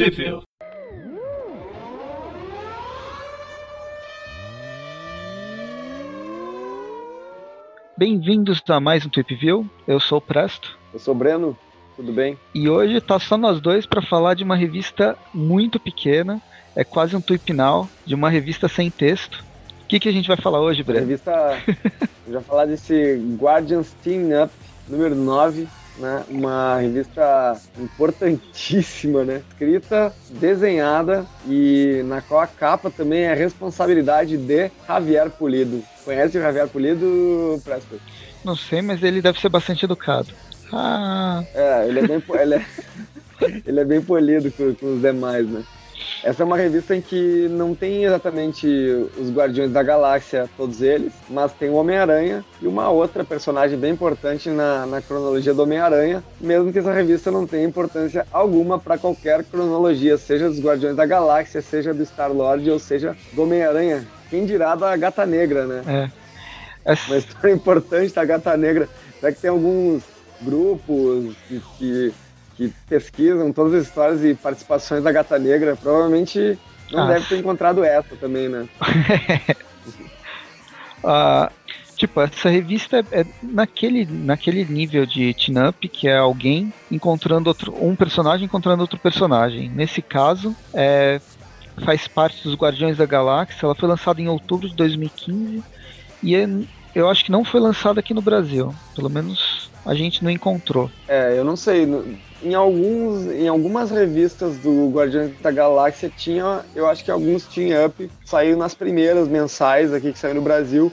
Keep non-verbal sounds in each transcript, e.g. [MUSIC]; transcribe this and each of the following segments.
Trivia. Bem-vindos a mais um Tweep View. Eu sou o Presto. Eu sou o Breno, tudo bem? E hoje tá só nós dois para falar de uma revista muito pequena, é quase um tweep now, de uma revista sem texto. O que, que a gente vai falar hoje, A Breno? revista. a gente vai falar desse Guardians Team Up número 9, né? Uma revista importantíssima, né? Escrita, desenhada e na qual a capa também é responsabilidade de Javier Pulido. Conhece o Javier Pulido, Presper? Não sei, mas ele deve ser bastante educado. Ah, É, ele é bem, ele é, [LAUGHS] ele é bem polido com, com os demais, né? Essa é uma revista em que não tem exatamente os Guardiões da Galáxia, todos eles, mas tem o Homem-Aranha e uma outra personagem bem importante na, na cronologia do Homem-Aranha, mesmo que essa revista não tenha importância alguma para qualquer cronologia, seja dos Guardiões da Galáxia, seja do Star-Lord ou seja do Homem-Aranha. Quem dirá da Gata Negra, né? é. [LAUGHS] Uma história importante da Gata Negra. Será que tem alguns grupos que, que, que pesquisam todas as histórias e participações da Gata Negra? Provavelmente não Ah. deve ter encontrado essa também, né? [LAUGHS] Ah, tipo, essa revista é, é naquele, naquele nível de team-up que é alguém encontrando outro, um personagem encontrando outro personagem. Nesse caso, é, faz parte dos Guardiões da Galáxia. Ela foi lançada em outubro de 2015 e é- eu acho que não foi lançada aqui no Brasil. Pelo menos a gente não encontrou. É, eu não sei. Em, alguns, em algumas revistas do Guardiões da Galáxia tinha, eu acho que alguns Team Up saiu nas primeiras mensais aqui que saiu no Brasil.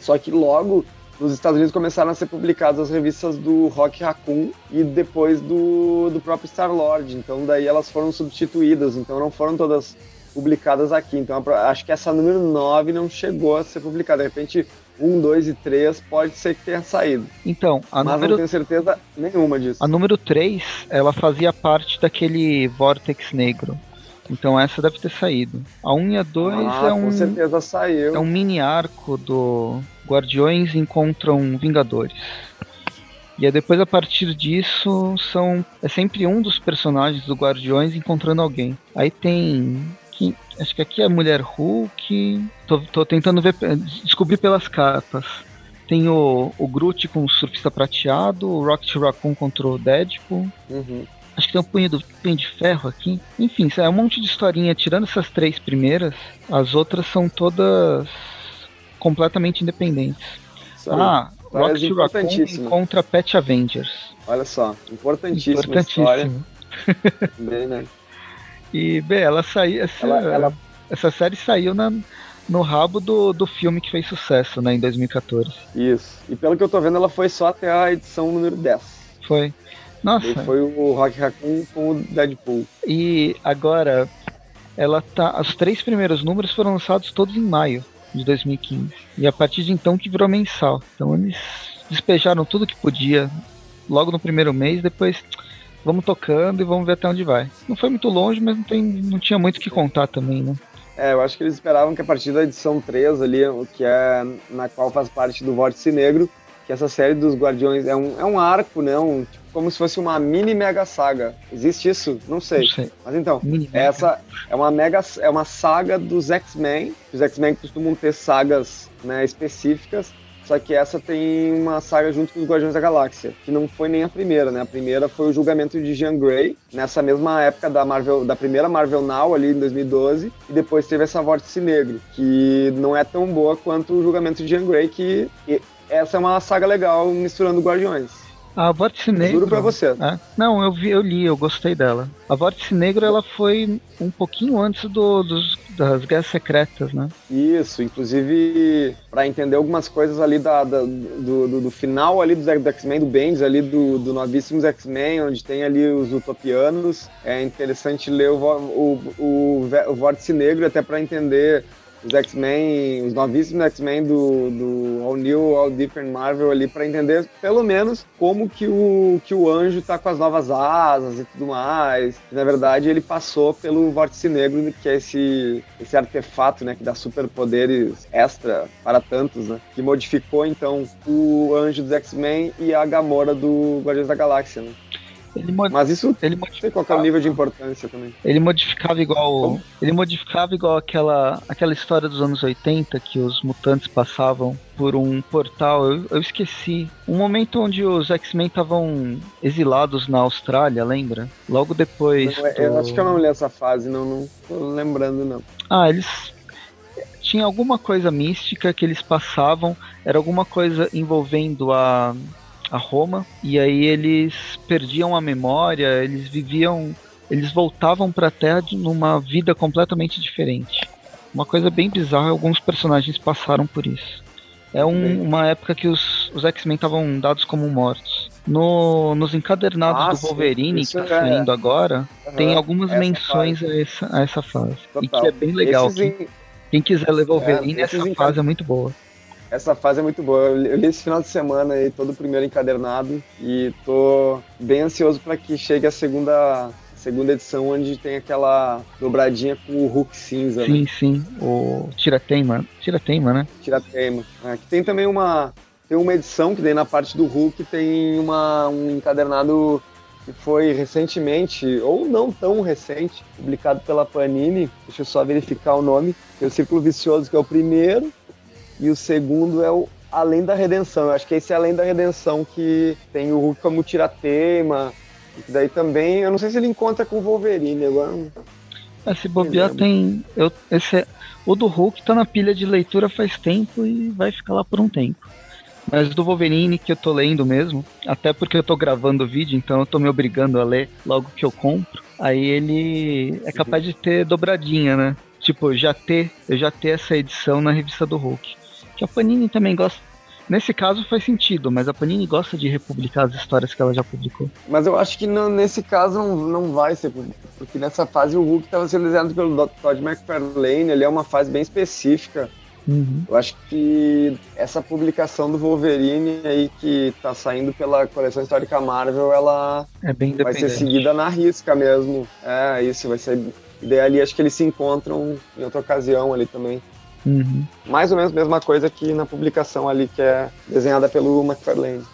Só que logo nos Estados Unidos começaram a ser publicadas as revistas do Rock Raccoon e depois do, do próprio Star Lord. Então daí elas foram substituídas. Então não foram todas publicadas aqui. Então acho que essa número 9 não chegou a ser publicada. De repente, 1, 2 e 3 pode ser que tenha saído. Então, a mas número não tenho certeza nenhuma disso. A número 3, ela fazia parte daquele Vortex Negro. Então essa deve ter saído. A 1 e a 2 ah, é, um, com certeza saiu. é um mini arco do Guardiões encontram Vingadores. E aí depois a partir disso são é sempre um dos personagens do Guardiões encontrando alguém. Aí tem acho que aqui é Mulher Hulk. Tô, tô tentando ver descobrir pelas capas. Tem o, o Groot com o surfista prateado, o Rocket Raccoon contra o Deadpool. Uhum. Acho que tem um punho, do, punho de ferro aqui. Enfim, é um monte de historinha. Tirando essas três primeiras, as outras são todas completamente independentes. Isso. Ah, Rocket Raccoon contra Pet Avengers. Olha só, importantíssima história. [LAUGHS] Importantíssimo. Também, né? E, bem, ela saiu. Essa, Ela- ela- essa série saiu na, no rabo do, do filme que fez sucesso, né, em 2014. Isso. E pelo que eu tô vendo, ela foi só até a edição número 10. Foi. Nossa, Daí foi o Rock Raccoon com o Deadpool. E agora, ela tá. Os três primeiros números foram lançados todos em maio de 2015. E a partir de então que virou mensal. Então eles despejaram tudo que podia logo no primeiro mês, depois vamos tocando e vamos ver até onde vai. Não foi muito longe, mas não, tem, não tinha muito o que contar também, né? É, eu acho que eles esperavam que a partir da edição 3 ali, o que é na qual faz parte do Vórtice Negro, que essa série dos Guardiões é um, é um arco, né? Um, tipo, como se fosse uma mini mega saga. Existe isso? Não sei. Não sei. Mas então, Mini- Essa é uma mega, é uma saga dos X-Men. Os X-Men costumam ter sagas né, específicas, só que essa tem uma saga junto com os Guardiões da Galáxia, que não foi nem a primeira, né? A primeira foi o julgamento de Jean Grey, nessa mesma época da Marvel, da primeira Marvel Now ali em 2012, e depois teve essa Vórtice Negro, que não é tão boa quanto o julgamento de Jean Grey, que essa é uma saga legal misturando Guardiões. A Vórtice Negro. Juro pra você. É? Não, eu vi, eu li, eu gostei dela. A Vórtice Negro ela foi um pouquinho antes do, dos, das Guerras Secretas, né? Isso, inclusive para entender algumas coisas ali da, da- do, do, do final ali dos do X-Men, do Bendis, ali do, do Novíssimos X-Men, onde tem ali os Utopianos. É interessante ler o, o, o, o Vórtice Negro até para entender os X-Men, os novíssimos X-Men do, do All New, All Different Marvel ali para entender pelo menos como que o, que o anjo tá com as novas asas e tudo mais. Na verdade, ele passou pelo Vórtice Negro, que é esse, esse artefato, né, que dá superpoderes extra para tantos, né, que modificou então o anjo dos X-Men e a Gamora do Guardiões da Galáxia, né. Ele Mas isso ele modifica qual é o nível de importância também. Ele modificava igual. Como? Ele modificava igual aquela, aquela história dos anos 80 que os mutantes passavam por um portal. Eu, eu esqueci. Um momento onde os X-Men estavam exilados na Austrália, lembra? Logo depois. Não, do... Eu acho que eu não li essa fase, não, não tô lembrando, não. Ah, eles tinha alguma coisa mística que eles passavam, era alguma coisa envolvendo a a Roma e aí eles perdiam a memória, eles viviam, eles voltavam para a Terra numa vida completamente diferente. Uma coisa bem bizarra, alguns personagens passaram por isso. É um, uma época que os, os X-Men estavam dados como mortos. No, nos encadernados ah, do Wolverine, que tá é... saindo agora, uhum. tem algumas menções a essa, a essa fase. Total. E que é bem legal. Quem, quem, quiser ler Wolverine, é, essa fase é muito boa. Essa fase é muito boa. Eu li esse final de semana aí, todo o primeiro encadernado, e tô bem ansioso para que chegue a segunda segunda edição, onde tem aquela dobradinha com o Hulk cinza. Sim, né? sim. O Tira-Teima. Tira-Teima, né? Tira-Teima. É, que tem também uma. Tem uma edição que daí na parte do Hulk tem uma, um encadernado que foi recentemente, ou não tão recente, publicado pela Panini. Deixa eu só verificar o nome. Tem o Círculo Vicioso, que é o primeiro e o segundo é o Além da Redenção. Eu acho que esse é Além da Redenção que tem o Hulk como tiratema. E daí também, eu não sei se ele encontra com o Wolverine agora. É, se bobear tem. Eu, esse é, o do Hulk tá na pilha de leitura faz tempo e vai ficar lá por um tempo. Mas do Wolverine que eu tô lendo mesmo, até porque eu tô gravando o vídeo, então eu tô me obrigando a ler logo que eu compro. Aí ele é capaz de ter dobradinha, né? Tipo, já ter, eu já ter essa edição na revista do Hulk. Que a Panini também gosta. Nesse caso faz sentido, mas a Panini gosta de republicar as histórias que ela já publicou. Mas eu acho que não, nesse caso não, não vai ser, porque nessa fase o Hulk estava sendo desenhado pelo Todd McFarlane, ele é uma fase bem específica. Uhum. Eu acho que essa publicação do Wolverine aí que tá saindo pela coleção histórica Marvel, ela é vai ser seguida na risca mesmo. É, isso, vai ser. E daí ali acho que eles se encontram em outra ocasião ali também. Uhum. Mais ou menos a mesma coisa que na publicação ali, que é desenhada pelo McFarlane.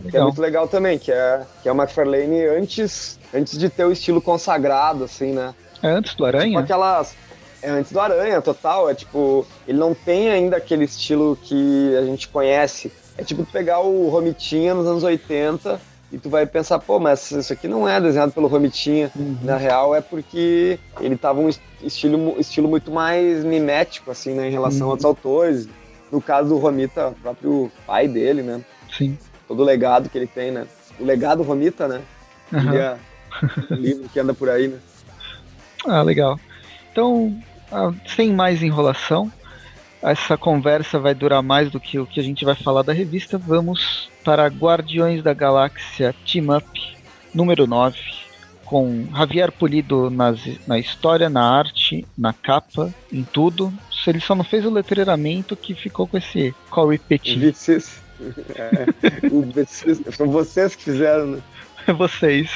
Legal. Que é muito legal também, que é, que é o McFarlane antes, antes de ter o estilo consagrado, assim, né? É antes do Aranha? Tipo aquelas. É antes do Aranha, total. É tipo. Ele não tem ainda aquele estilo que a gente conhece. É tipo pegar o Romitinha nos anos 80 e tu vai pensar, pô, mas isso aqui não é desenhado pelo Romitinha. Uhum. Na real é porque ele tava um estilo, estilo muito mais mimético, assim, né, em relação uhum. a outros autores. No caso do Romita, o próprio pai dele, né? Sim. Todo o legado que ele tem, né? O legado Romita, né? Uhum. É um livro que anda por aí, né? Ah, legal. Então, ah, sem mais enrolação, essa conversa vai durar mais do que o que a gente vai falar da revista. Vamos para Guardiões da Galáxia Team Up número 9, com Javier Polido nas, na história, na arte, na capa, em tudo. Ele só não fez o letreiramento que ficou com esse Corey Petit. É, são vocês que fizeram, né? [LAUGHS] vocês.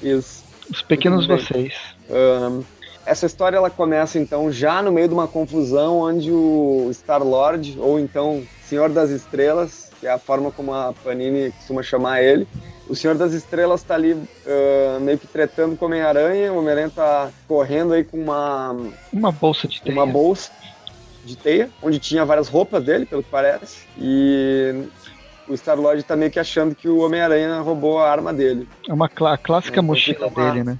Isso. Os pequenos vocês. Um, essa história ela começa então já no meio de uma confusão onde o Star Lord ou então Senhor das Estrelas, que é a forma como a Panini costuma chamar ele, o Senhor das Estrelas está ali uh, meio que tretando com o Homem-Aranha, o Homem-Aranha tá correndo aí com uma uma bolsa de teia. Uma bolsa de teia, onde tinha várias roupas dele, pelo que parece. E o Star-Lord tá meio que achando que o Homem-Aranha roubou a arma dele. É uma clá clássica mochila dele, né?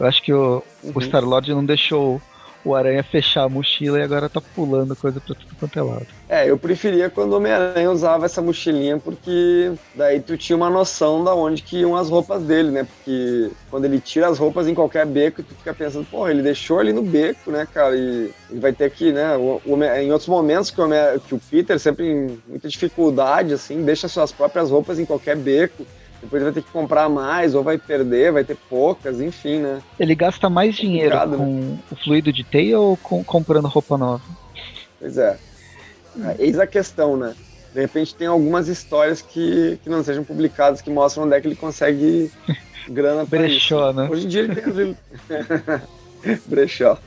Eu acho que o, uhum. o Star-Lord não deixou o Aranha fechar a mochila e agora tá pulando coisa pra tudo quanto é lado. É, eu preferia quando o Homem-Aranha usava essa mochilinha, porque daí tu tinha uma noção da onde que iam as roupas dele, né? Porque quando ele tira as roupas em qualquer beco, tu fica pensando, pô, ele deixou ali no beco, né, cara? E ele vai ter que, né? O, o, em outros momentos que o, que o Peter, sempre em muita dificuldade, assim, deixa suas próprias roupas em qualquer beco depois vai ter que comprar mais, ou vai perder, vai ter poucas, enfim, né? Ele gasta mais dinheiro né? com né? o fluido de teia ou com, comprando roupa nova? Pois é. Eis a questão, né? De repente tem algumas histórias que, que não sejam publicadas que mostram onde é que ele consegue [LAUGHS] grana pra Brechó, isso. né? Hoje em dia ele tem [LAUGHS] Brechó.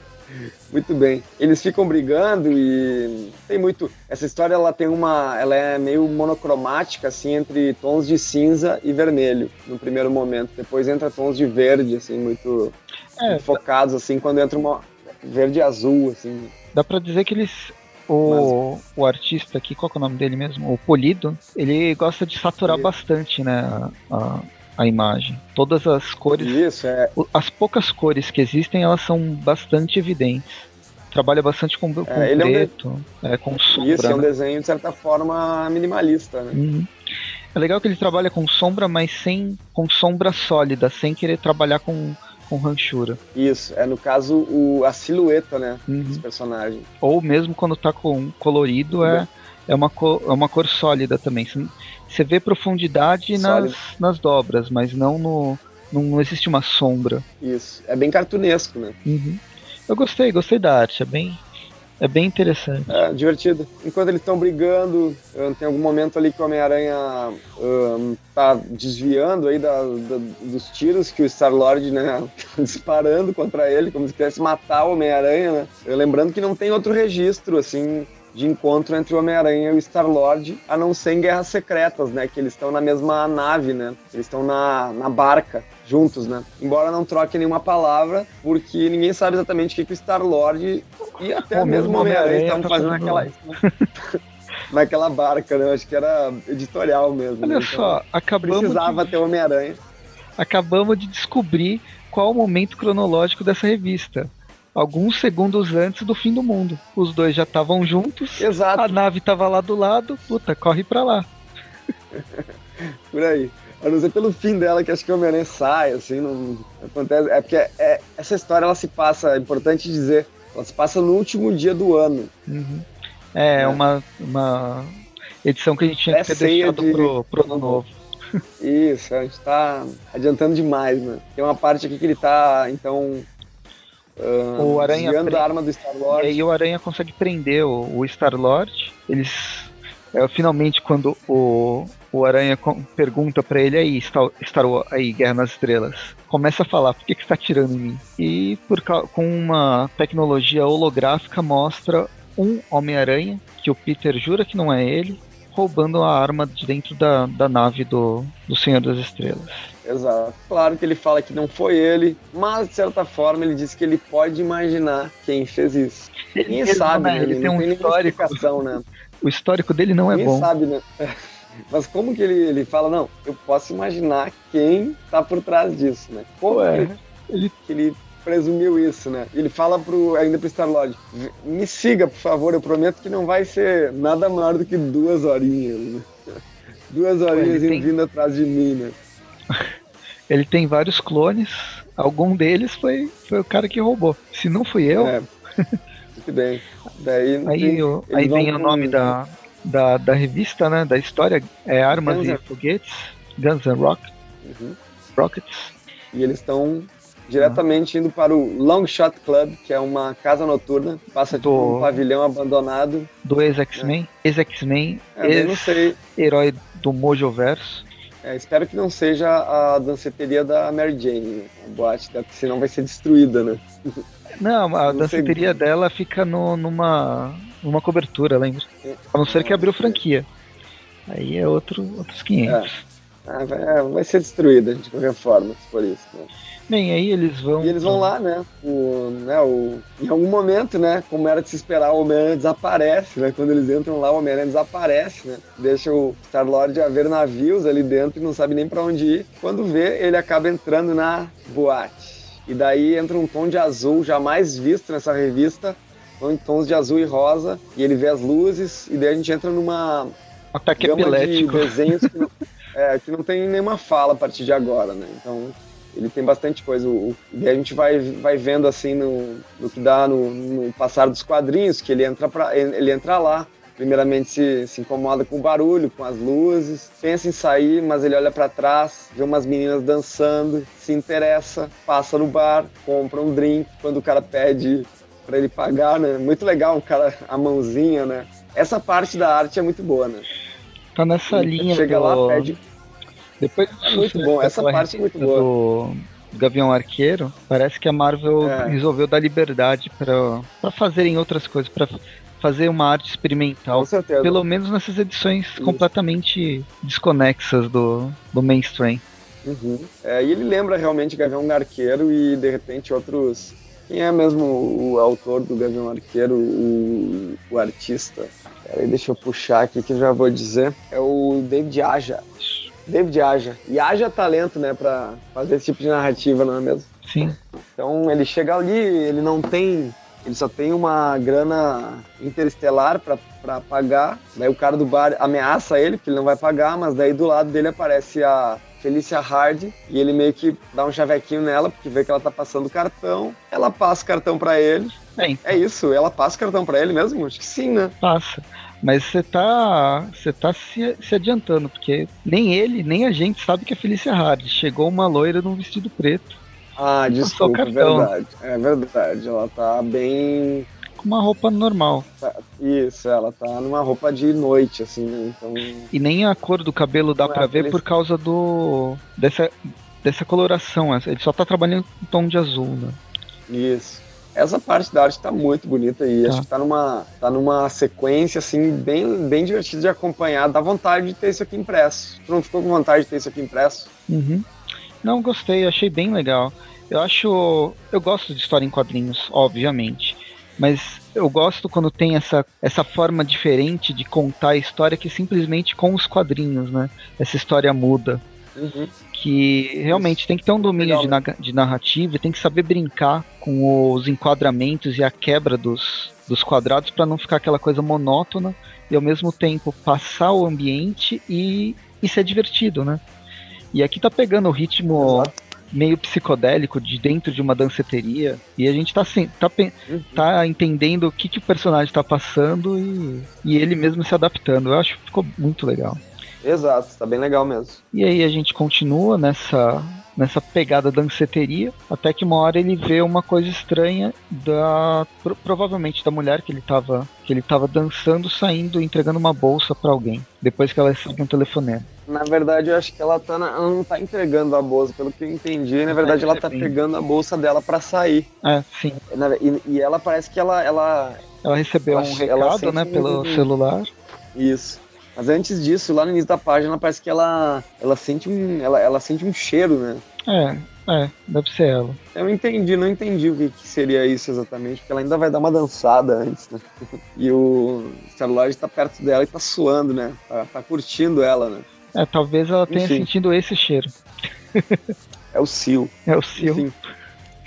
Muito bem. Eles ficam brigando e tem muito. Essa história ela tem uma, ela é meio monocromática assim entre tons de cinza e vermelho no primeiro momento. Depois entra tons de verde assim muito, é, muito focados assim quando entra uma verde e azul assim. Dá para dizer que eles o, Mas... o artista aqui, qual é o nome dele mesmo? O Polido, ele gosta de saturar Polido. bastante, né? A, a imagem. Todas as cores. Isso, é. As poucas cores que existem, elas são bastante evidentes. Trabalha bastante com, com é, preto, é, um de... é, com sombra. Isso, é um né? desenho, de certa forma, minimalista, né? Uhum. É legal que ele trabalha com sombra, mas sem com sombra sólida, sem querer trabalhar com, com ranchura. Isso, é no caso o, a silhueta, né, uhum. dos personagens. Ou mesmo quando tá com colorido, é, é, uma, cor, é uma cor sólida também. Você vê profundidade nas, nas dobras, mas não no. Não existe uma sombra. Isso. É bem cartunesco, né? Uhum. Eu gostei, gostei da arte. É bem, é bem interessante. É, divertido. Enquanto eles estão brigando, tem algum momento ali que o Homem-Aranha um, tá desviando aí da, da, dos tiros que o Star-Lord, né, [LAUGHS] disparando contra ele, como se quisesse matar o Homem-Aranha, né? Lembrando que não tem outro registro, assim, de encontro entre o Homem-Aranha e o Star-Lord, a não ser em Guerras Secretas, né? Que eles estão na mesma nave, né? Eles estão na, na barca juntos, né? Embora não troquem nenhuma palavra, porque ninguém sabe exatamente o que, que o Star-Lord e até o mesmo Homem-Aranha estavam tá fazendo naquela, [LAUGHS] naquela barca, né? Eu acho que era editorial mesmo. Olha né? só, então, acabamos precisava de... ter Homem-Aranha. Acabamos de descobrir qual o momento cronológico dessa revista alguns segundos antes do fim do mundo. Os dois já estavam juntos, Exato. a nave estava lá do lado, puta, corre pra lá. [LAUGHS] Por aí. A não ser pelo fim dela, que acho que o Homem-Aranha sai, assim, não acontece. É porque é, essa história ela se passa, é importante dizer, ela se passa no último dia do ano. Uhum. É, é, Uma, uma edição que a gente tinha que ter deixado de... pro, pro ano novo. [LAUGHS] Isso, a gente tá adiantando demais, né? Tem uma parte aqui que ele tá, então, Uh, o Aranha pre... a arma do Star Lord. E aí o Aranha consegue prender o, o Star Lord. Eles é, finalmente quando o, o Aranha pergunta para ele aí Star, Star Wars, aí Guerra nas Estrelas, começa a falar por que que está tirando em mim? E por com uma tecnologia holográfica mostra um Homem-Aranha que o Peter jura que não é ele, roubando a arma de dentro da, da nave do, do Senhor das Estrelas. Exato. Claro que ele fala que não foi ele, mas de certa forma ele diz que ele pode imaginar quem fez isso. Ninguém sabe, né? Ele, ele tem um histórico. né? O histórico dele não é Ninguém bom. sabe, né? [LAUGHS] Mas como que ele, ele fala, não, eu posso imaginar quem tá por trás disso, né? Como Ué, ele, que ele presumiu isso, né? Ele fala pro, ainda pro Star-Lord, me siga, por favor, eu prometo que não vai ser nada maior do que duas horinhas, né? [LAUGHS] Duas horinhas tem... vindo atrás de mim, né? [LAUGHS] Ele tem vários clones. Algum deles foi, foi o cara que roubou. Se não fui eu. É. [LAUGHS] Muito bem. Daí, aí tem, aí vem o nome da, da, da revista, né? Da história. É Armas Guns e Foguetes. Guns and Rock, uhum. Rockets. E eles estão diretamente indo para o Long Shot Club, que é uma casa noturna, passa do, tipo um pavilhão abandonado. Do ex-X-Men, né? ex-X-Men, é, ex-herói do Mojo Verso. É, espero que não seja a danceteria da Mary Jane, né? a boate, porque senão vai ser destruída, né? [LAUGHS] Não, a não danceteria sei. dela fica no, numa, numa cobertura, lembra? A não ser que abriu franquia. Aí é outro, outros 500. É. Ah, vai, vai, ser destruída de qualquer forma, se for isso. Né? Bem, aí eles vão. E eles vão lá, né? O, né o, em algum momento, né? Como era de se esperar, o Homem-Aranha desaparece, né? Quando eles entram lá, o Homem-Aranha desaparece, né? Deixa o Star-Lord a ver navios ali dentro e não sabe nem para onde ir. Quando vê, ele acaba entrando na boate. E daí entra um tom de azul jamais visto nessa revista, em tons de azul e rosa, e ele vê as luzes, e daí a gente entra numa ataque epilético. de desenhos que não, é, que não tem nenhuma fala a partir de agora, né? Então ele tem bastante coisa. O, e a gente vai, vai vendo assim no, no que dá no, no, passar dos quadrinhos, que ele entra, pra, ele entra lá. Primeiramente se, se incomoda com o barulho, com as luzes, pensa em sair, mas ele olha para trás, vê umas meninas dançando, se interessa, passa no bar, compra um drink. Quando o cara pede para ele pagar, né? Muito legal, o cara, a mãozinha, né? Essa parte da arte é muito boa, né? Tá nessa ele linha. Chega do... lá, pede depois é muito bom, essa parte é muito boa. Do, Gavião Arqueiro, parece que a Marvel É. resolveu dar liberdade pra fazerem outras coisas, pra fazer uma arte experimental. Com certeza. Pelo menos nessas edições completamente desconexas do, do mainstream. Uhum. É, e ele lembra realmente Gavião Arqueiro e de repente outros. Quem é mesmo o autor do Gavião Arqueiro, o, o artista? Peraí, deixa eu puxar aqui que eu já vou dizer. É o David Aja. David Aja. E haja talento, né, pra fazer esse tipo de narrativa, não é mesmo? Sim. Então ele chega ali, ele não tem. Ele só tem uma grana interestelar pra, pra pagar. Daí o cara do bar ameaça ele, porque ele não vai pagar, mas daí do lado dele aparece a Felicia Hardy e ele meio que dá um chavequinho nela, porque vê que ela tá passando o cartão. Ela passa o cartão pra ele. Bem, É isso, ela passa o cartão pra ele mesmo? Acho que sim, né? passa. Mas você tá, você tá se, se adiantando, porque nem ele, nem a gente sabe que é Felícia Hardy. Chegou uma loira num vestido preto, Ah, desculpa, é verdade. É verdade, ela tá bem. com uma roupa normal. tá- Isso, ela tá numa roupa de noite, assim, né? Então. E nem a cor do cabelo dá Não é pra ver aquele- por causa do dessa, dessa coloração. Ele só tá trabalhando com tom de azul, né? Isso. Essa parte da arte tá muito bonita e Tá. acho que tá numa, tá numa sequência, assim, bem, bem divertida de acompanhar. Dá vontade de ter isso aqui impresso. Tu não ficou com vontade de ter isso aqui impresso? Uhum. Não, gostei, achei bem legal. Eu acho. Eu gosto de história em quadrinhos, obviamente. Mas eu gosto quando tem essa, essa forma diferente de contar a história que simplesmente com os quadrinhos, né? Essa história muda. Uhum. Que realmente tem que ter um domínio de, Legal, na- de narrativa e tem que saber brincar com os enquadramentos e a quebra dos, dos quadrados para não ficar aquela coisa monótona e ao mesmo tempo passar o ambiente e, e ser divertido, né? E aqui tá pegando o ritmo Exato. meio psicodélico de dentro de uma danceteria e a gente tá, sem, tá, Uhum. tá entendendo o que, que o personagem tá passando e, e ele mesmo se adaptando. Eu acho que ficou muito legal. Exato, tá bem legal mesmo. E aí a gente continua nessa nessa pegada danceteria, até que uma hora ele vê uma coisa estranha da pro- provavelmente da mulher que ele tava que ele tava dançando, saindo, entregando uma bolsa pra alguém, depois que ela recebe um telefonema. Na verdade, eu acho que ela, tá na- ela não tá entregando a bolsa, pelo que eu entendi. Na verdade, ela tá pegando a bolsa dela pra sair. É, sim. E, e ela parece que ela, ela, Ela recebeu Ela- um recado, né, um- pelo celular. Isso. Mas antes disso, lá no início da página, parece que ela, ela sente um, ela, ela sente um cheiro, né? É, é, deve ser ela. Eu entendi, não entendi o que, que seria isso exatamente, porque ela ainda vai dar uma dançada antes, né? [LAUGHS] E o Starlord tá perto dela e tá suando, né? Tá, tá curtindo ela, né? É, talvez ela tenha Enfim. sentido esse cheiro. É o Sil. [LAUGHS] É o. Enfim,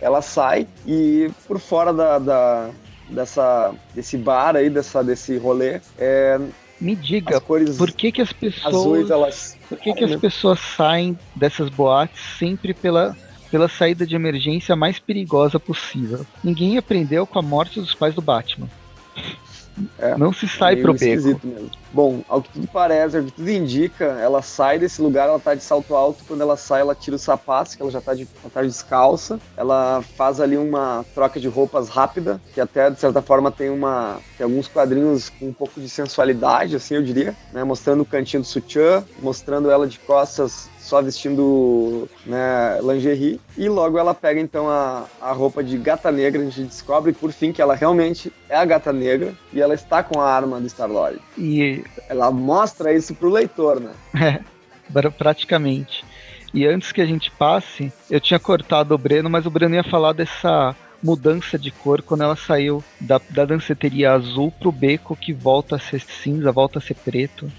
ela sai e por fora da, da- dessa, desse bar aí, dessa, desse rolê, é, Me diga, por que que as pessoas azuis, elas... Por que, que as pessoas saem dessas boates sempre pela, pela saída de emergência mais perigosa possível? Ninguém aprendeu com a morte dos pais do Batman. É, Não se sai meio pro beco. esquisito mesmo. Bom, ao que tudo parece, ao que tudo indica, ela sai desse lugar, ela tá de salto alto, quando ela sai, ela tira os sapatos, que ela já tá, de, ela tá descalça, ela faz ali uma troca de roupas rápida, que até, de certa forma, tem uma tem alguns quadrinhos com um pouco de sensualidade, assim, eu diria, né, mostrando o cantinho do sutiã, mostrando ela de costas só vestindo né, lingerie. E logo ela pega então a, a roupa de gata negra, a gente descobre por fim que ela realmente é a gata negra e ela está com a arma do Star-Lord. E Ela mostra isso pro leitor, né? [LAUGHS] é, pra- praticamente. E antes que a gente passe, eu tinha cortado o Breno, mas o Breno ia falar dessa mudança de cor quando ela saiu da, da danceteria azul pro beco que volta a ser cinza, volta a ser preto.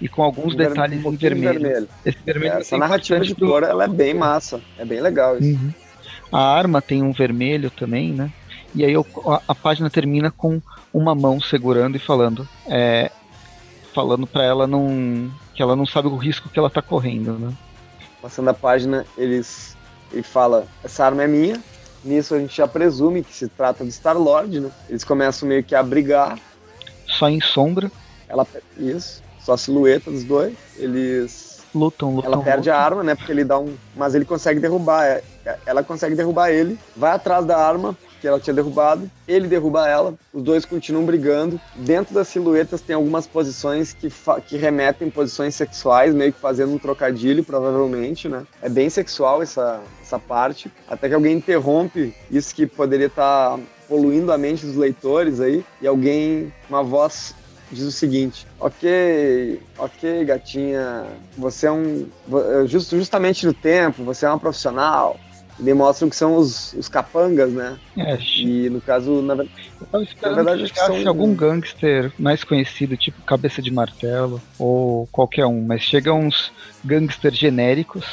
E com alguns Um detalhes um de vermelho. Esse vermelho Essa é narrativa de importante do- cor, ela é bem massa. É bem legal isso. Uhum. A arma tem um vermelho também, né? E aí eu- a, a página termina com uma mão segurando e falando, é, falando para ela não que ela não sabe o risco que ela tá correndo, né? Passando a página, eles ele fala: essa arma é minha. Nisso a gente já presume que se trata de Star-Lord, né? Eles começam meio que a brigar. Só em sombra, Ela, isso, só a silhueta dos dois. Eles lutam, lutam. Ela perde lutam. a arma, né? Porque ele dá um. Mas ele consegue derrubar. é- é- Ela consegue derrubar ele, vai atrás da arma, que ela tinha derrubado. Ele derruba ela, os dois continuam brigando. Dentro das silhuetas tem algumas posições que, que remetem posições sexuais, meio que fazendo um trocadilho, provavelmente, né? É bem sexual essa, essa parte. Até que alguém interrompe isso que poderia estar tá poluindo a mente dos leitores aí, e alguém, uma voz diz o seguinte: Ok, ok, gatinha, você é um. Just, justamente no tempo, você é uma profissional. Demonstram que são os, os capangas, né? É, e no caso, na, eu tava esperando na verdade, que são... algum gangster mais conhecido, tipo Cabeça de Martelo, ou qualquer um, mas chegam uns gangsters genéricos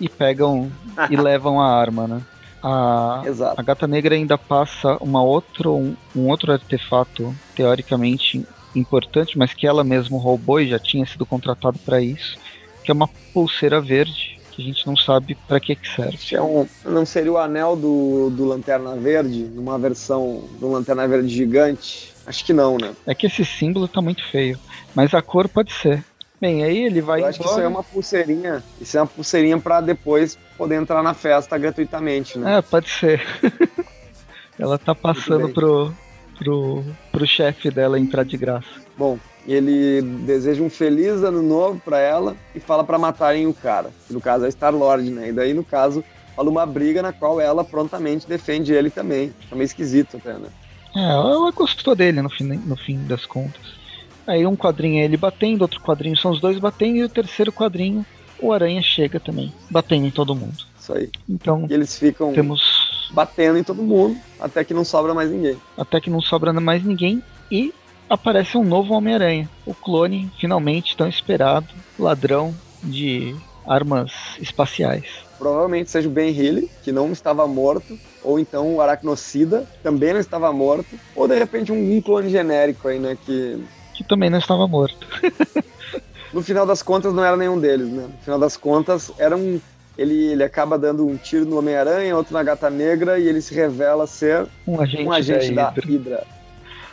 e pegam e [LAUGHS] levam a arma, né? A, a Gata Negra ainda passa uma outro, um, um outro artefato teoricamente importante, mas que ela mesma roubou e já tinha sido contratado para isso, que é uma pulseira verde que a gente não sabe para que, que serve. É um, não seria o anel do, do Lanterna Verde, numa versão do Lanterna Verde gigante? Acho que não, né? É que esse símbolo tá muito feio, mas a cor pode ser. Bem, aí ele vai. Eu acho embora. que isso é uma pulseirinha. Isso é uma pulseirinha para depois poder entrar na festa gratuitamente, né? É, pode ser. [LAUGHS] Ela tá passando pro, pro, pro chefe dela entrar de graça. Bom, ele deseja um feliz ano novo para ela e fala para matarem o cara. Que no caso é Star Lord, né? E daí, no caso, fala uma briga na qual ela prontamente defende ele também. É meio esquisito até, né? É, ela gostou dele no fim, no fim das contas. Aí um quadrinho é ele batendo, outro quadrinho são os dois batendo, e o terceiro quadrinho o Aranha chega também, batendo em todo mundo. Isso aí. Então, e eles ficam temos... batendo em todo mundo, até que não sobra mais ninguém. Até que não sobra mais ninguém, e aparece um novo Homem-Aranha. O clone, finalmente tão esperado, ladrão de armas espaciais. Provavelmente seja o Ben Healy, que não estava morto, ou então o Aracnocida, também não estava morto, ou de repente um, clone genérico aí, né, que que também não estava morto. [LAUGHS] no final das contas, não era nenhum deles, né? No final das contas, era um. Ele, ele acaba dando um tiro no Homem-Aranha, outro na Gata Negra, e ele se revela ser um agente, um agente da, da Hydra.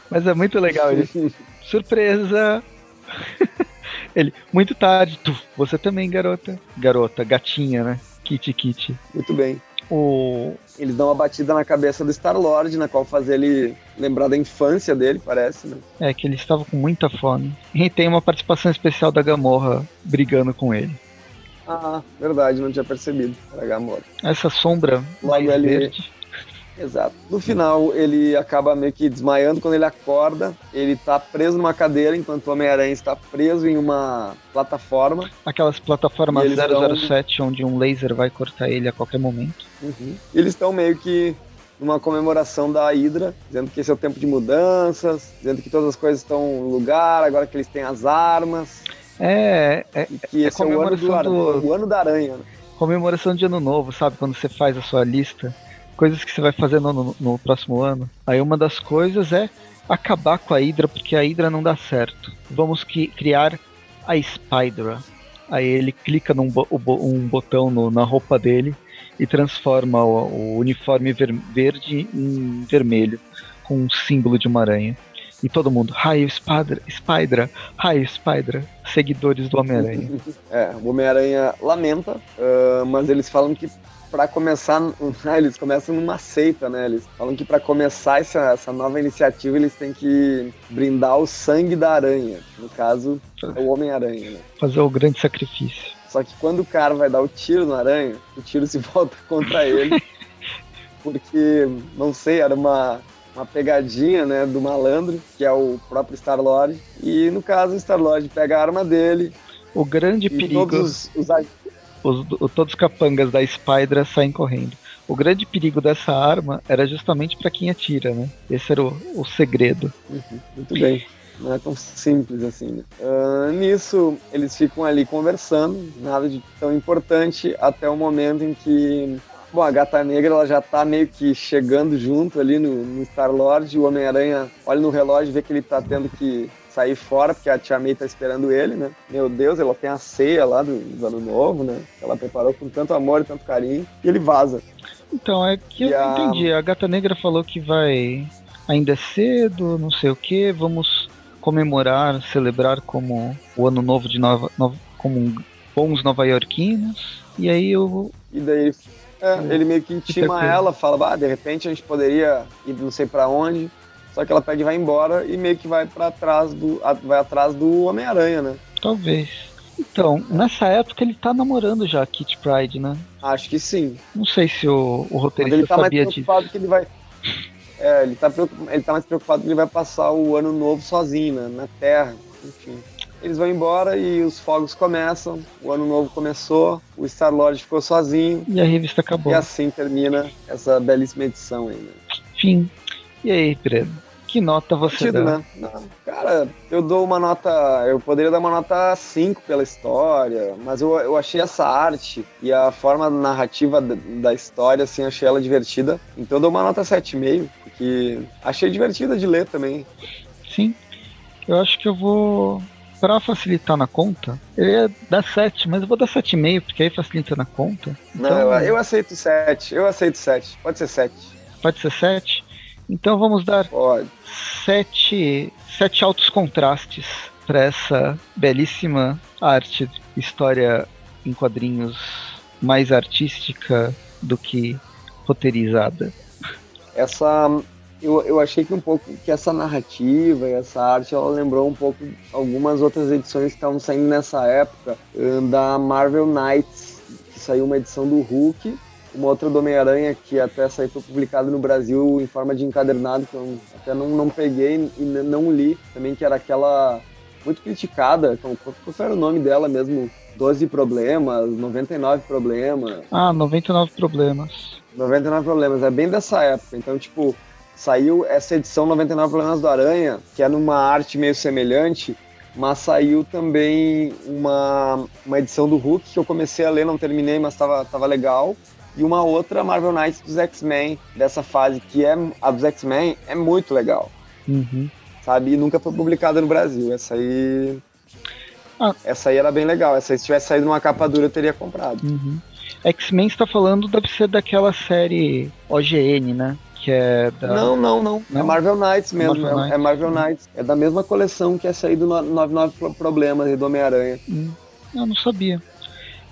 Mas é muito legal ele. [LAUGHS] Surpresa! [LAUGHS] ele, muito tarde, tu, você também, garota. Garota, gatinha, né? Kitty Kitty. Muito bem. O... Eles dão uma batida na cabeça do Star-Lord, na qual faz ele lembrar da infância dele, parece, né? É, que ele estava com muita fome. E tem uma participação especial da Gamorra brigando com ele. Ah, verdade, não tinha percebido. Era a Gamorra. Essa sombra Logo ele... verde Exato. No final, ele acaba meio que desmaiando. Quando ele acorda, ele tá preso numa cadeira, enquanto o Homem-Aranha está preso em uma plataforma. Aquelas plataformas 007, estão... onde um laser vai cortar ele a qualquer momento. Uhum. Eles estão meio que numa comemoração da Hydra, dizendo que esse é o tempo de mudanças, dizendo que todas as coisas estão no lugar, agora que eles têm as armas. É, é, que é esse é o ano, do, o ano da aranha. Né? Comemoração de ano novo, sabe? Quando você faz a sua lista coisas que você vai fazer no, no, no, próximo ano. Aí uma das coisas é acabar com a Hydra, porque a Hydra não dá certo. Vamos que, criar a Spydra. Aí ele clica num bo, um botão no, na roupa dele e transforma o, o uniforme ver, verde em vermelho, com um símbolo de uma aranha. E todo mundo, raio Spydra, Spydra, raio Spydra, seguidores do Homem-Aranha. [LAUGHS] É, o Homem-Aranha lamenta, uh, mas eles falam que para começar, [LAUGHS] eles começam numa seita, né? Eles falam que para começar essa, essa nova iniciativa eles têm que brindar o sangue da aranha. No caso, é o Homem-Aranha, né? Fazer o grande sacrifício. Só que quando o cara vai dar o tiro na aranha, o tiro se [LAUGHS] volta contra ele. porque, não sei, era uma, uma pegadinha, né, do malandro, que é o próprio Star-Lord. E no caso, o Star-Lord pega a arma dele. O grande perigo. Todos os, os, todos os capangas da Spydra saem correndo. O grande perigo dessa arma era justamente para quem atira, né? Esse era o, o segredo. Uhum, muito bem. Não é tão simples assim, né? Uh, nisso, eles ficam ali conversando, nada de tão importante, até o momento em que Bom, a Gata Negra ela já tá meio que chegando junto ali no, no Star-Lord. O Homem-Aranha olha no relógio e vê que ele tá tendo que sair fora, porque a Tia May tá esperando ele, né? Meu Deus, ela tem a ceia lá do, do Ano Novo, né? Ela preparou com tanto amor e tanto carinho. E ele vaza. Então, é que e eu a... entendi. A Gata Negra falou que vai. Ainda é cedo, não sei o que, vamos comemorar, celebrar como o Ano Novo de Nova. Nova como bons nova-iorquinos. E aí eu. E daí É, ele meio que intima ela, fala, ah, de repente a gente poderia ir não sei para onde. Só que ela pega e vai embora e meio que vai para trás do. vai atrás do Homem-Aranha, né? Talvez. Então, nessa época ele tá namorando já a Kit Pride, né? Acho que sim. Não sei se o, o roteirista ele tá sabia mais preocupado disso. que ele vai. É, ele tá, ele tá mais preocupado que ele vai passar o ano novo sozinho, né? Na Terra. Enfim. Eles vão embora e os fogos começam, o ano novo começou, o Star-Lord ficou sozinho. E a revista acabou. E assim termina essa belíssima edição aí, né? Fim. E aí, Pedro? Que nota você Tido, dá? né? Não, cara, eu dou uma nota. Eu poderia dar uma nota 5 pela história, mas eu, eu achei essa arte e a forma narrativa da, da história, assim, achei ela divertida. Então eu dou uma nota 7,5, porque achei divertida de ler também. Sim. Eu acho que eu vou. Pra facilitar na conta, eu ia dar 7, mas eu vou dar 7,5, porque aí facilita na conta. Não, Então, eu, eu aceito 7, eu aceito 7. Pode ser 7. Pode ser 7? Então vamos dar Pode. sete, sete altos contrastes para essa belíssima arte, história em quadrinhos mais artística do que roteirizada. essa eu, eu achei que um pouco que essa narrativa e essa arte ela lembrou um pouco algumas outras edições que estavam saindo nessa época eh, da Marvel Knights que saiu uma edição do Hulk uma outra do Homem-Aranha que até saiu foi publicado no Brasil em forma de encadernado que eu até não, não peguei e não li também que era aquela muito criticada qual, qual era o nome dela mesmo 12 problemas 99 problemas Ah, 99 problemas. 99 problemas, é bem dessa época. Então, tipo, saiu essa edição 99 problemas do Aranha, que é numa arte meio semelhante, mas saiu também uma, uma edição do Hulk que eu comecei a ler, não terminei, mas tava, tava legal. E uma outra Marvel Knights dos X-Men, dessa fase, que é a dos X-Men, é muito legal, Uhum. sabe? E nunca foi publicada no Brasil. Essa aí. Ah. Essa aí era bem legal. Essa aí, se tivesse saído numa capa dura, eu teria comprado. Uhum. X-Men está falando, deve ser daquela série OGN, né? Que é da. Não, não, não, Não? É Marvel Knights mesmo. Marvel é, Knights. é Marvel Knights. É da mesma coleção que é saído no 99 Pro- Problemas e do Homem-Aranha. Hum, eu não sabia.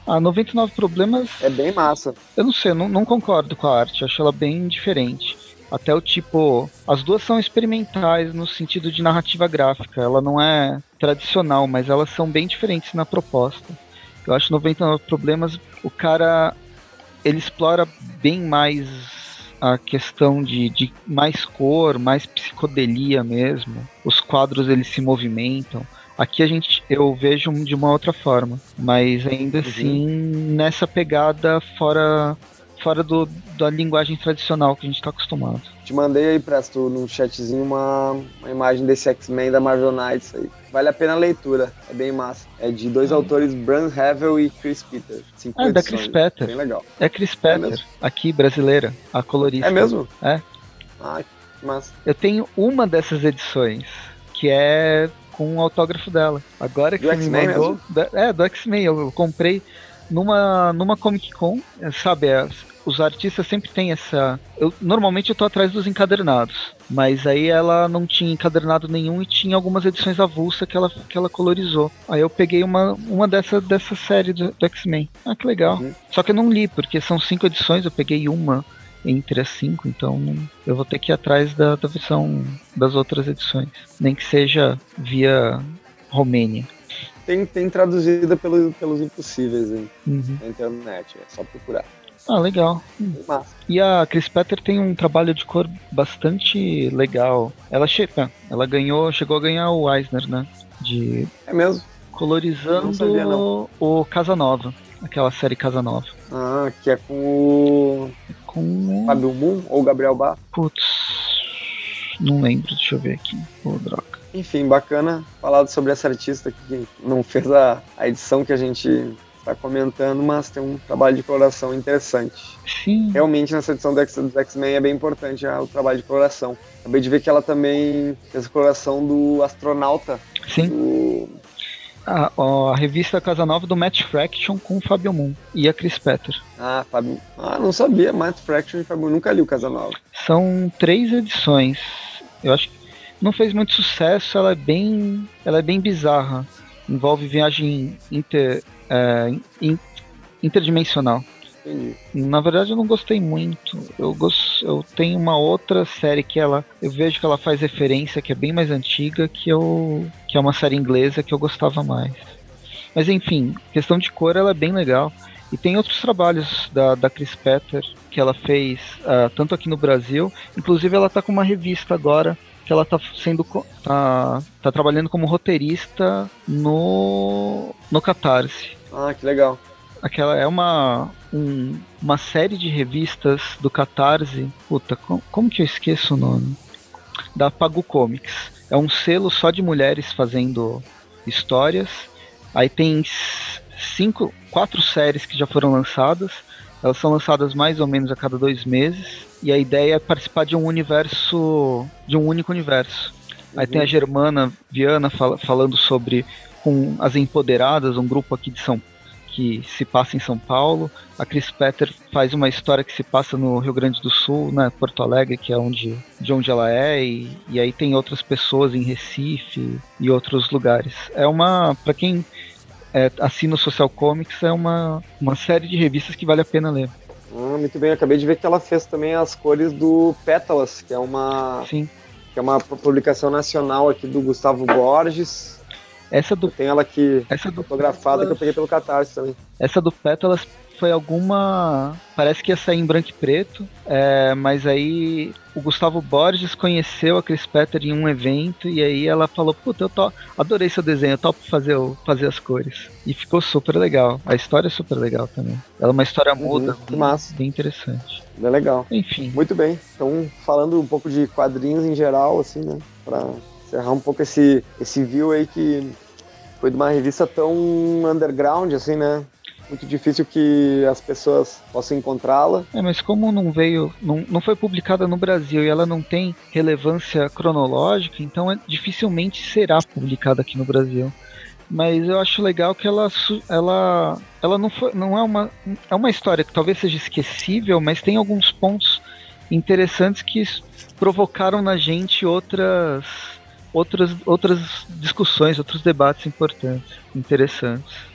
Ah, 99 problemas. É bem massa. Eu não sei, eu não, não concordo com a arte, acho ela bem diferente. Até o tipo. As duas são experimentais no sentido de narrativa gráfica. Ela não é tradicional, mas elas são bem diferentes na proposta. Eu acho 99 problemas. O cara. Ele explora bem mais a questão de, de mais cor, mais psicodelia mesmo. Os quadros eles se movimentam. Aqui a gente eu vejo de uma outra forma, mas ainda assim nessa pegada fora fora do, da linguagem tradicional que a gente está acostumado. Te mandei aí, Presto, no chatzinho uma, uma imagem desse X-Men da Marvel Knights aí. Vale a pena a leitura. É bem massa. É de dois autores, Bran Havel e Chris Peter. Cinco Ah, da edições. Chris Peter. Bem legal. É Chris Petter, mesmo? aqui brasileira, a colorista. É mesmo? É. Ah, que massa. Eu tenho uma dessas edições que é com o autógrafo dela. Agora que Do você me mandou, da- é do X-Men. Eu, comprei numa numa Comic Con, é, sabe? Os artistas sempre têm essa. Eu, normalmente eu tô atrás dos encadernados, mas aí ela não tinha encadernado nenhum e tinha algumas edições avulsa que ela, que ela colorizou. Aí eu peguei uma, uma dessa, dessa série do, do X-Men. Ah, que legal. Uhum. Só que eu não li, porque são cinco edições, eu peguei uma entre as cinco, então eu vou ter que ir atrás da, da versão das outras edições. Nem que seja via Romênia. Tem, tem traduzida pelo, pelos impossíveis aí, Uhum. na internet. É só procurar. Ah, legal. Massa. E a Chris Petter tem um trabalho de cor bastante legal. Ela chega, ela ganhou, chegou a ganhar o Eisner, né? De É mesmo? Não colorizando sabia, não. o Casanova, aquela série Casanova. Ah, que é com o Com o Fábio Moon ou Gabriel Bar. Putz. Não lembro, deixa eu ver aqui. Ô, droga. Enfim, bacana falar sobre essa artista que não fez a, a edição que a gente está comentando, mas tem um trabalho de coloração interessante. Sim. Realmente, nessa edição do X-Men é bem importante ah, o trabalho de coloração. Acabei de ver que ela também fez a coloração do astronauta, Sim. do... A, a revista Casanova do Matt Fraction com o Fabio Moon e a Chris Petter. Ah, Fábio... Ah, não sabia, Matt Fraction e Fábio... Nunca li o Casanova. São três edições. Eu acho que não fez muito sucesso, ela é bem, ela é bem bizarra. Envolve viagem inter, é, in- interdimensional. Entendi. Na verdade, eu não gostei muito. Eu, gost... eu tenho uma outra série que ela. Eu vejo que ela faz referência, que é bem mais antiga, que, eu... que é uma série inglesa que eu gostava mais. Mas enfim, questão de cor ela é bem legal. E tem outros trabalhos da, da Chris Petter que ela fez, uh, tanto aqui no Brasil, inclusive ela tá com uma revista agora que ela tá sendo tá, tá trabalhando como roteirista no no Catarse. Ah, que legal. Aquela é uma um, uma série de revistas do Catarse. Puta, com, como que eu esqueço o nome? Da Pagu Comics. É um selo só de mulheres fazendo histórias. Aí tem cinco, quatro séries que já foram lançadas. Elas são lançadas mais ou menos a cada dois meses. E a ideia é participar de um universo, de um único universo. Uhum. Aí tem a. Germana Viana fal falando sobre com as Empoderadas, um grupo aqui de São que se passa em São Paulo. A Chris Petter faz uma história que se passa no Rio Grande do Sul, né, Porto Alegre, que é onde, de onde ela é, e, e aí tem outras pessoas em Recife e outros lugares. É uma, para quem é, assina o Social Comics, é uma, uma série de revistas que vale a pena ler. Ah, muito bem, eu acabei de ver que ela fez também as cores do Pétalas, que é uma. Sim. Que é uma publicação nacional aqui do Gustavo Borges. Essa do. Tem ela aqui essa do fotografada Pétalas, que eu peguei pelo Catarse também. Essa do Pétalas foi alguma. Parece que ia sair em branco e preto, é, mas aí o Gustavo Borges conheceu a Chris Petter em um evento e aí ela falou: Puta, eu to... adorei seu desenho, eu topo fazer, o... fazer as cores. E ficou super legal. A história é super legal também. Ela é uma história uhum, muda, bem, massa. bem interessante. É legal. Enfim. Muito bem. Então, falando um pouco de quadrinhos em geral, assim, né? Pra encerrar um pouco esse, esse view aí que foi de uma revista tão underground, assim, né? Muito difícil que as pessoas possam encontrá-la. É, mas como não veio, não, não foi publicada no Brasil e ela não tem relevância cronológica, então é, dificilmente será publicada aqui no Brasil. Mas eu acho legal que ela, ela, ela não, foi, não é uma, é uma história que talvez seja esquecível, mas tem alguns pontos interessantes que provocaram na gente outras outras outras discussões, outros debates importantes, interessantes.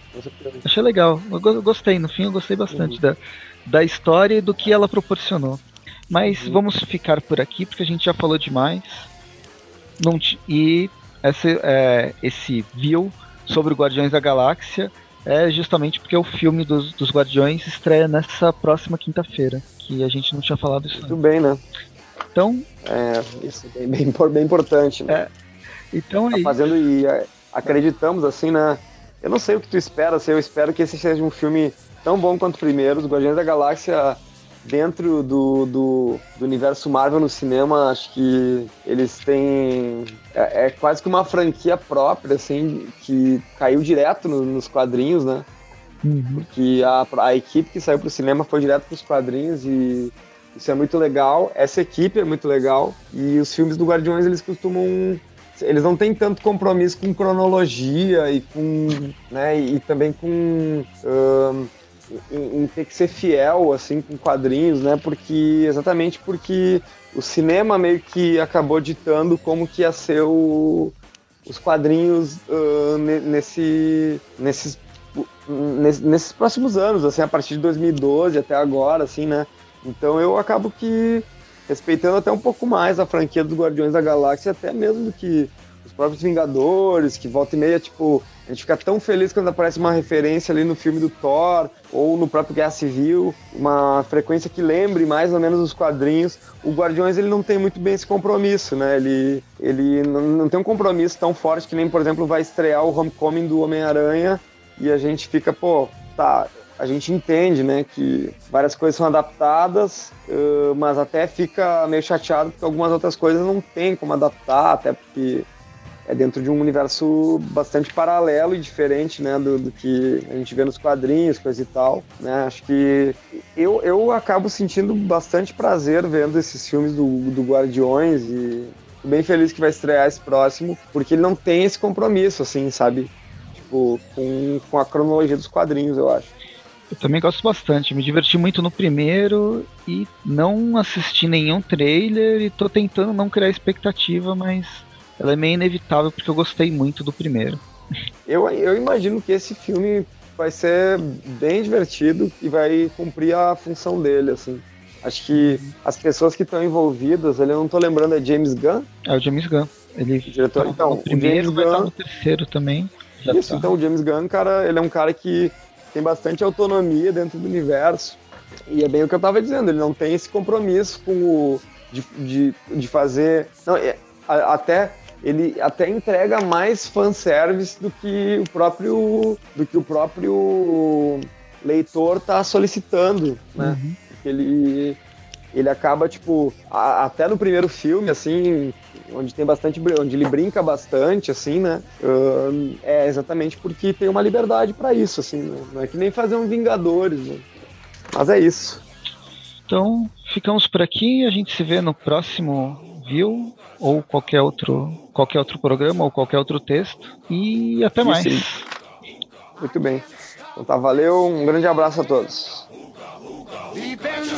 Achei legal. Eu gostei, no fim eu gostei bastante uhum. da, da história e do que ela proporcionou. Mas uhum. vamos ficar por aqui porque a gente já falou demais. Não e esse, é, esse view sobre o Guardiões da Galáxia é justamente porque o filme dos, dos Guardiões estreia nessa próxima quinta-feira, que a gente não tinha falado isso. Muito bem, né? Então. É, isso é bem, bem, bem importante, né? É, então é tá fazendo e é, acreditamos assim, né? Eu não sei o que tu espera, assim, eu espero que esse seja um filme tão bom quanto o primeiro. Os Guardiões da Galáxia, dentro do, do, do universo Marvel no cinema, acho que eles têm. É, é, quase que uma franquia própria, assim, que caiu direto no, nos quadrinhos, né? Uhum. Porque a, a equipe que saiu pro cinema foi direto pros quadrinhos e isso é muito legal. Essa equipe é muito legal. E os filmes do Guardiões, eles costumam eles não têm tanto compromisso com cronologia e com, né, e também com um, em, em, ter que ser fiel assim com quadrinhos, né? Porque exatamente porque o cinema meio que acabou ditando como que ia ser o, os quadrinhos uh, nesse, nesses nesses próximos anos, assim, a partir de 2012 até agora, assim, né? Então eu acabo que respeitando até um pouco mais a franquia dos Guardiões da Galáxia, até mesmo do que os próprios Vingadores, que volta e meia, tipo, a gente fica tão feliz quando aparece uma referência ali no filme do Thor ou no próprio Guerra Civil, uma frequência que lembre mais ou menos os quadrinhos. O Guardiões ele não tem muito bem esse compromisso, né? Ele, ele não, tem um compromisso tão forte que nem, por exemplo, vai estrear o Homecoming do Homem-Aranha e a gente fica, pô, tá, a gente entende, né, que várias coisas são adaptadas, uh, mas até fica meio chateado porque algumas outras coisas não tem como adaptar, até porque é dentro de um universo bastante paralelo e diferente, né, do, do, que a gente vê nos quadrinhos, coisa e tal, né, acho que eu, eu acabo sentindo bastante prazer vendo esses filmes do, do Guardiões e bem feliz que vai estrear esse próximo, porque ele não tem esse compromisso, assim, sabe, tipo, com, com a cronologia dos quadrinhos, eu acho. Eu também gosto bastante. Me diverti muito no primeiro e não assisti nenhum trailer e tô tentando não criar expectativa, mas ela é meio inevitável porque eu gostei muito do primeiro. Eu, eu imagino que esse filme vai ser bem divertido e vai cumprir a função dele, assim. Acho que as pessoas que estão envolvidas, eu não tô lembrando, é James Gunn? É o James Gunn. Ele o diretor, então, no primeiro, o vai James estar Gunn, no terceiro também. Já Isso, tá. então o James Gunn, cara, ele é um cara que tem bastante autonomia dentro do universo. E é bem o que eu tava dizendo, ele não tem esse compromisso com o. de, de, de fazer. Não, é, a- até. Ele até entrega mais fanservice do que o próprio. do que o próprio leitor tá solicitando, né? Uhum. Ele. Ele acaba, tipo, a- até no primeiro filme, assim, onde tem bastante. onde ele brinca bastante, assim, né? ahn, é exatamente porque tem uma liberdade pra isso, assim, né? Não é que nem fazer um Vingadores, né? Mas é isso. Então, ficamos por aqui. A gente se vê no próximo View ou qualquer outro, qualquer outro programa ou qualquer outro texto. E até mais. aí. Muito bem. Então tá, valeu, um grande abraço a todos.